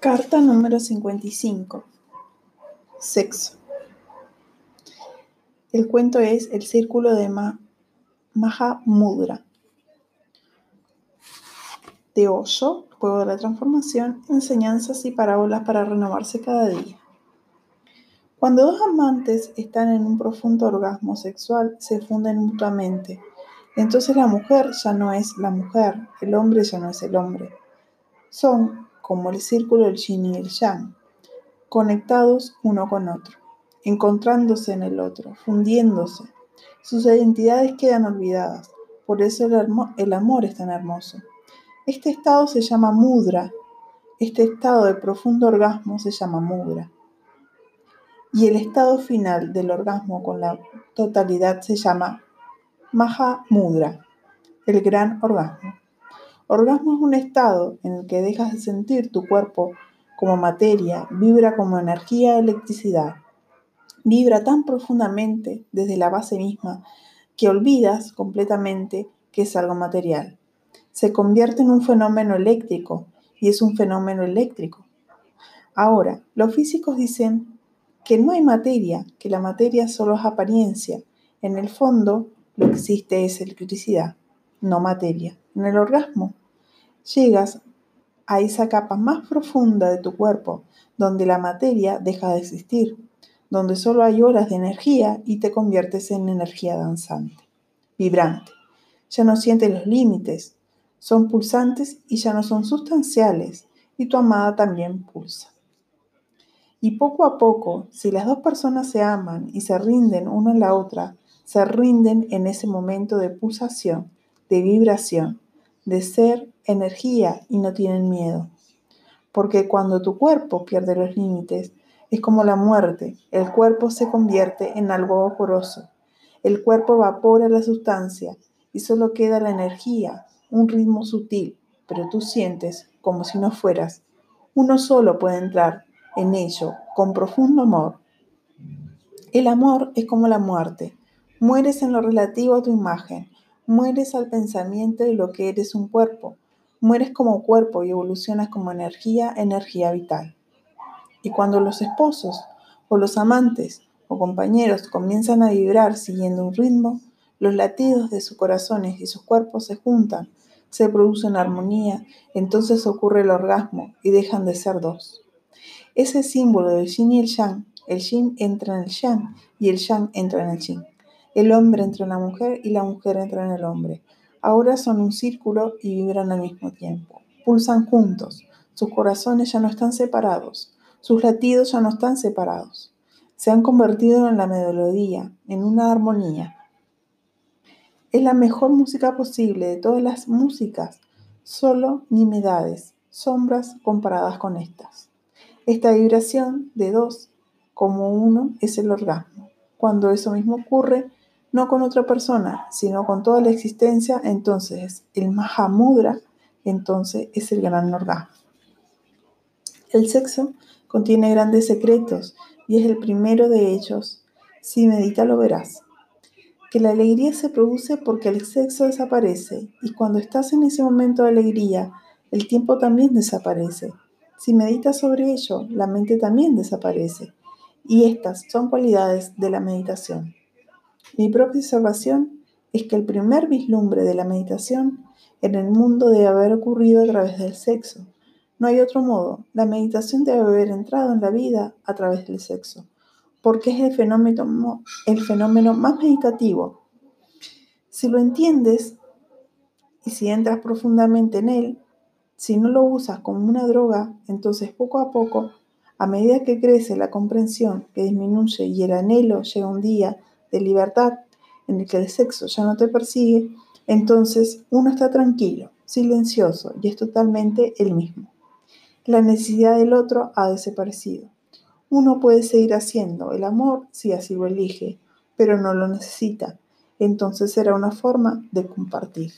Carta número 55. Sexo. El cuento es El Círculo de Ma Maha Mudra. De Osho, Juego de la Transformación, enseñanzas y parábolas para renovarse cada día. Cuando dos amantes están en un profundo orgasmo sexual, se funden mutuamente. Entonces la mujer ya no es la mujer, el hombre ya no es el hombre. Son como el círculo del yin y el yang, conectados uno con otro, encontrándose en el otro, fundiéndose. Sus identidades quedan olvidadas, por eso el, el amor es tan hermoso. Este estado se llama mudra, este estado de profundo orgasmo se llama mudra. Y el estado final del orgasmo con la totalidad se llama Maha Mudra, el gran orgasmo. Orgasmo es un estado en el que dejas de sentir tu cuerpo como materia, vibra como energía, electricidad. Vibra tan profundamente desde la base misma que olvidas completamente que es algo material se convierte en un fenómeno eléctrico y es un fenómeno eléctrico. Ahora, los físicos dicen que no hay materia, que la materia solo es apariencia. En el fondo, lo que existe es electricidad, no materia. En el orgasmo, llegas a esa capa más profunda de tu cuerpo, donde la materia deja de existir, donde solo hay horas de energía y te conviertes en energía danzante, vibrante. Ya no sientes los límites, son pulsantes y ya no son sustanciales, y tu amada también pulsa. Y poco a poco, si las dos personas se aman y se rinden una a la otra, se rinden en ese momento de pulsación, de vibración, de ser energía y no tienen miedo. Porque cuando tu cuerpo pierde los límites, es como la muerte, el cuerpo se convierte en algo vaporoso, el cuerpo evapora la sustancia y solo queda la energía, un ritmo sutil, pero tú sientes como si no fueras. Uno solo puede entrar en ello con profundo amor. El amor es como la muerte. Mueres en lo relativo a tu imagen. Mueres al pensamiento de lo que eres un cuerpo. Mueres como cuerpo y evolucionas como energía, energía vital. Y cuando los esposos o los amantes o compañeros comienzan a vibrar siguiendo un ritmo, los latidos de sus corazones y sus cuerpos se juntan, se produce una armonía, entonces ocurre el orgasmo y dejan de ser dos. Ese símbolo del yin y el yang, el yin entra en el yang y el yang entra en el yin. El hombre entra en la mujer y la mujer entra en el hombre. Ahora son un círculo y vibran al mismo tiempo. Pulsan juntos. Sus corazones ya no están separados. Sus latidos ya no están separados. Se han convertido en la melodía, en una armonía. Es la mejor música posible de todas las músicas, solo nimiedades, sombras comparadas con estas. Esta vibración de dos como uno es el orgasmo. Cuando eso mismo ocurre, no con otra persona, sino con toda la existencia, entonces el Mahamudra, entonces es el gran orgasmo. El sexo contiene grandes secretos y es el primero de ellos. Si medita lo verás que la alegría se produce porque el sexo desaparece y cuando estás en ese momento de alegría, el tiempo también desaparece. Si meditas sobre ello, la mente también desaparece. Y estas son cualidades de la meditación. Mi propia observación es que el primer vislumbre de la meditación en el mundo debe haber ocurrido a través del sexo. No hay otro modo. La meditación debe haber entrado en la vida a través del sexo porque es el fenómeno, el fenómeno más meditativo. Si lo entiendes y si entras profundamente en él, si no lo usas como una droga, entonces poco a poco, a medida que crece la comprensión, que disminuye y el anhelo llega un día de libertad en el que el sexo ya no te persigue, entonces uno está tranquilo, silencioso y es totalmente el mismo. La necesidad del otro ha desaparecido. Uno puede seguir haciendo el amor si así lo elige, pero no lo necesita. Entonces será una forma de compartir.